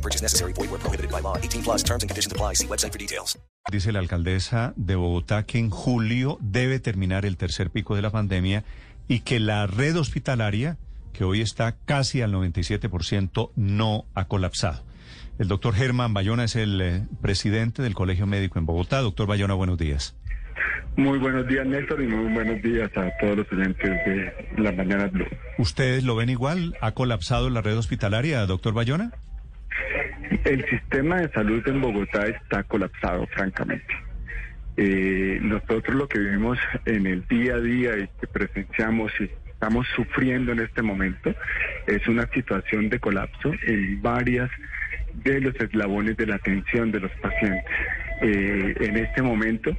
No purchase necessary. Void where prohibited by law. 18 plus terms and conditions apply. See website for details. Dice la alcaldesa de Bogotá que en julio debe terminar el tercer pico de la pandemia y que la red hospitalaria, que hoy está casi al 97%, no ha colapsado. El doctor Germán Bayona es el eh, presidente del Colegio Médico en Bogotá. Doctor Bayona, buenos días. Muy buenos días, Néstor, y muy buenos días a todos los oyentes de la Mañana Blue. ¿Ustedes lo ven igual? ¿Ha colapsado la red hospitalaria, doctor Bayona? El sistema de salud en Bogotá está colapsado, francamente. Eh, nosotros lo que vivimos en el día a día y que presenciamos y estamos sufriendo en este momento es una situación de colapso en varias de los eslabones de la atención de los pacientes. Eh, en este momento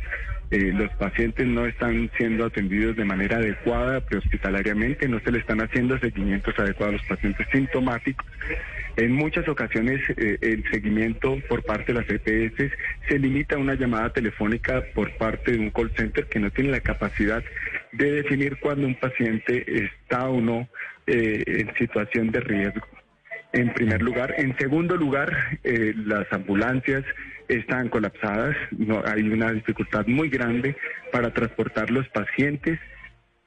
eh, los pacientes no están siendo atendidos de manera adecuada prehospitalariamente, no se le están haciendo seguimientos adecuados a los pacientes sintomáticos. En muchas ocasiones eh, el seguimiento por parte de las EPS se limita a una llamada telefónica por parte de un call center que no tiene la capacidad de definir cuando un paciente está o no eh, en situación de riesgo en primer lugar. En segundo lugar, eh, las ambulancias están colapsadas, no, hay una dificultad muy grande para transportar los pacientes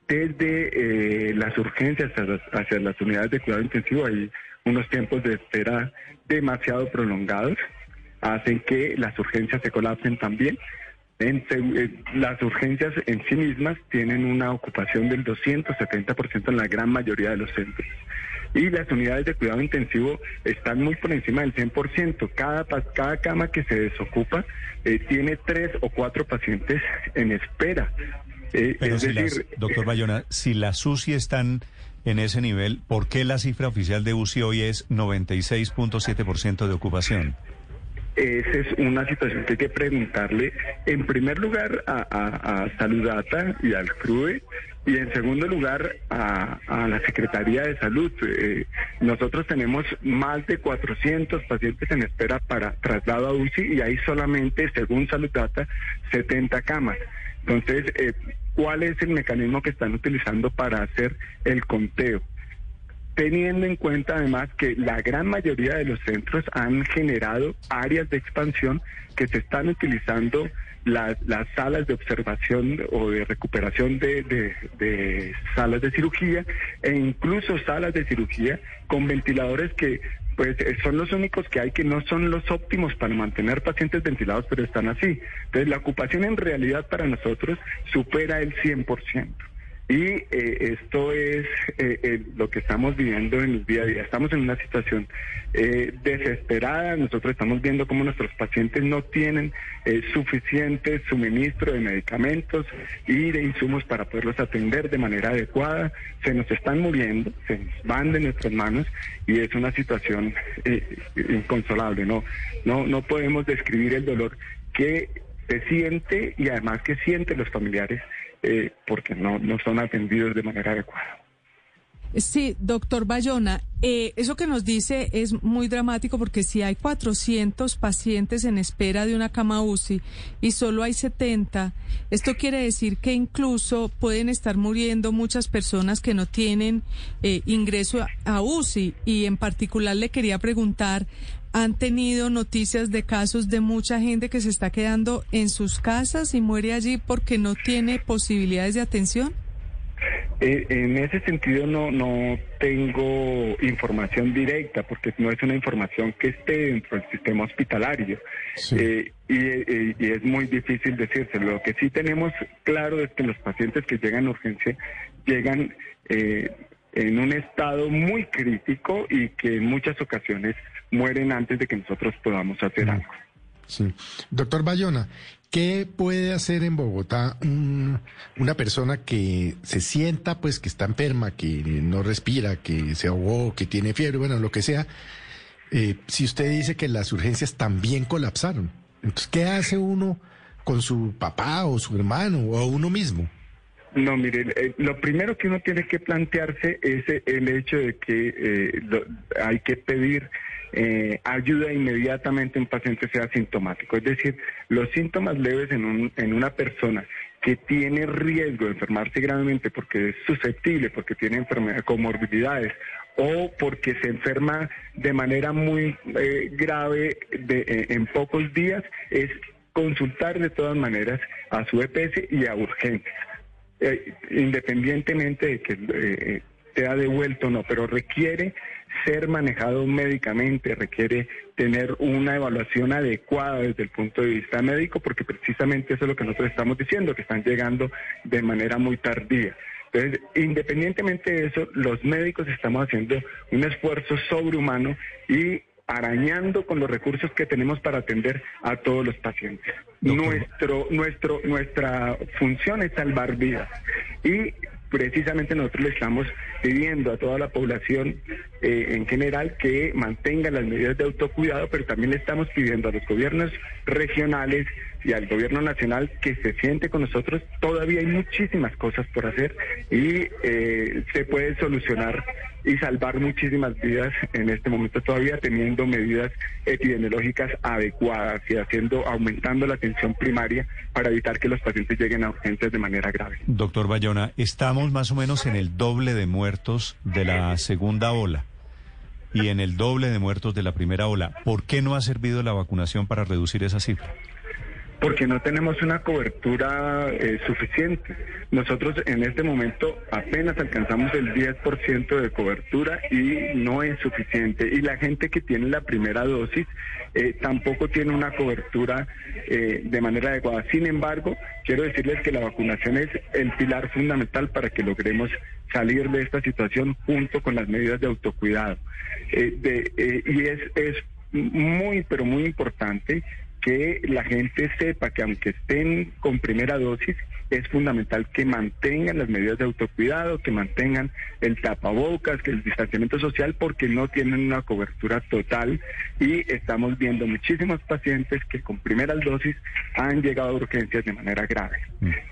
desde eh, las urgencias hacia las, hacia las unidades de cuidado intensivo. Hay unos tiempos de espera demasiado prolongados, hacen que las urgencias se colapsen también. En, eh, las urgencias en sí mismas tienen una ocupación del 270% en la gran mayoría de los centros y las unidades de cuidado intensivo están muy por encima del 100%. Cada, cada cama que se desocupa eh, tiene tres o cuatro pacientes en espera. Eh, Pero si las, doctor Bayona, si las UCI están en ese nivel, ¿por qué la cifra oficial de UCI hoy es 96.7% de ocupación? Esa es una situación que hay que preguntarle, en primer lugar, a, a, a Saludata y al CRUE, y en segundo lugar a, la Secretaría de Salud. Eh, nosotros tenemos más de 400 pacientes en espera para traslado a UCI y hay solamente, según Salud Data, 70 camas. Entonces, eh, ¿cuál es el mecanismo que están utilizando para hacer el conteo? teniendo en cuenta además que la gran mayoría de los centros han generado áreas de expansión que se están utilizando las, las salas de observación o de recuperación de, de, salas de cirugía e incluso salas de cirugía con ventiladores que pues son los únicos que hay que no son los óptimos para mantener pacientes ventilados, pero están así. Entonces la ocupación en realidad para nosotros supera el 100%. Y eh, esto es eh, eh, lo que estamos viviendo en el día a día. Estamos en una situación desesperada. Nosotros estamos viendo cómo nuestros pacientes no tienen suficiente suministro de medicamentos y de insumos para poderlos atender de manera adecuada. Se nos están muriendo, se nos van de nuestras manos y es una situación inconsolable. No, no, no podemos describir el dolor que se siente y además que sienten los familiares eh, porque no, no son atendidos de manera adecuada. Sí, doctor Bayona, eh, eso que nos dice es muy dramático porque si hay 400 pacientes en espera de una cama UCI y solo hay 70, esto quiere decir que incluso pueden estar muriendo muchas personas que no tienen eh, ingreso a UCI y en particular le quería preguntar ¿Han tenido noticias de casos de mucha gente que se está quedando en sus casas y muere allí porque no tiene posibilidades de atención? Eh, en ese sentido no, no tengo información directa porque no es una información que esté dentro del sistema hospitalario eh, y, es muy difícil decírselo. Lo que sí tenemos claro es que los pacientes que llegan a urgencia llegan eh, en un estado muy crítico y que en muchas ocasiones mueren antes de que nosotros podamos hacer algo. Sí. Doctor Bayona, ¿qué puede hacer en Bogotá una persona que se sienta, pues, que está enferma, que no respira, que se ahogó, que tiene fiebre, bueno, lo que sea? Eh, si usted dice que las urgencias también colapsaron. Entonces, ¿qué hace uno con su papá o su hermano o uno mismo? No, mire, eh, lo primero que uno tiene que plantearse es el hecho de que eh, lo- hay que pedir eh, ayuda inmediatamente a un paciente sea sintomático. Es decir, los síntomas leves en, un- en una persona que tiene riesgo de enfermarse gravemente porque es susceptible, porque tiene comorbilidades o porque se enferma de manera muy eh, grave de- eh, en pocos días, es consultar de todas maneras a su EPS y a urgencias eh, independientemente de que eh, sea devuelto o no, pero requiere ser manejado médicamente, requiere tener una evaluación adecuada desde el punto de vista médico, porque precisamente eso es lo que nosotros estamos diciendo, que están llegando de manera muy tardía. Entonces, independientemente de eso, los médicos estamos haciendo un esfuerzo sobrehumano y arañando con los recursos que tenemos para atender a todos los pacientes. Doctor. Nuestro, nuestro, nuestra función es salvar vidas y precisamente nosotros le estamos pidiendo a toda la población eh, en general que mantenga las medidas de autocuidado, pero también le estamos pidiendo a los gobiernos regionales y al gobierno nacional que se siente con nosotros. Todavía hay muchísimas cosas por hacer y eh, se puede solucionar y salvar muchísimas vidas en este momento todavía teniendo medidas epidemiológicas adecuadas y haciendo aumentando la atención primaria para evitar que los pacientes lleguen a urgencias de manera grave. Doctor Bayona, estamos más o menos en el doble de muertos de la segunda ola y en el doble de muertos de la primera ola. ¿Por qué no ha servido la vacunación para reducir esa cifra? Porque no tenemos una cobertura eh, suficiente. Nosotros en este momento apenas alcanzamos el 10% de cobertura y no es suficiente. Y la gente que tiene la primera dosis eh, tampoco tiene una cobertura eh, de manera adecuada. Sin embargo, quiero decirles que la vacunación es el pilar fundamental para que logremos salir de esta situación junto con las medidas de autocuidado. Eh, de- eh, y es, es muy, pero muy importante que la gente sepa que aunque estén con primera dosis, es fundamental que mantengan las medidas de autocuidado, que mantengan el tapabocas, que el distanciamiento social, porque no tienen una cobertura total y estamos viendo muchísimos pacientes que con primeras dosis han llegado a urgencias de manera grave.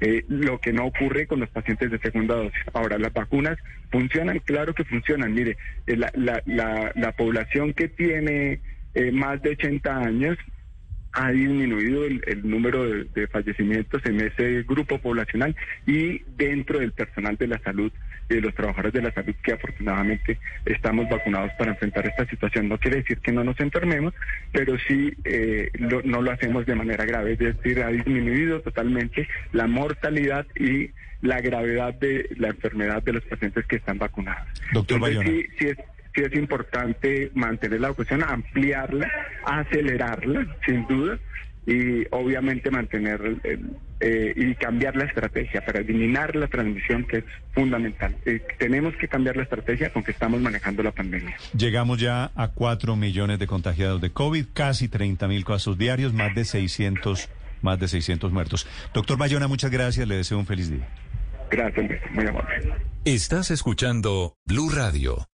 Eh, lo que no ocurre con los pacientes de segunda dosis. Ahora, las vacunas funcionan, claro que funcionan. Mire, eh, la, la, la, la población que tiene eh, más de 80 años ha disminuido el, el número de, de fallecimientos en ese grupo poblacional y dentro del personal de la salud y de los trabajadores de la salud que afortunadamente estamos vacunados para enfrentar esta situación. No quiere decir que no nos enfermemos, pero sí eh, lo- no lo hacemos de manera grave, es decir, ha disminuido totalmente la mortalidad y la gravedad de la enfermedad de los pacientes que están vacunados. Doctor Entonces, Bayona. sí, sí es, sí es importante mantener la vacunación, ampliarla, acelerarla, sin duda, y obviamente mantener el, eh, y cambiar la estrategia para eliminar la transmisión, que es fundamental. Eh, tenemos que cambiar la estrategia con que estamos manejando la pandemia. Llegamos ya a 4 millones de contagiados de COVID, casi 30 mil casos diarios, más de 600, más de 600 muertos. Doctor Bayona, muchas gracias, le deseo un feliz día. Gracias, muy amable. Estás escuchando Blue Radio.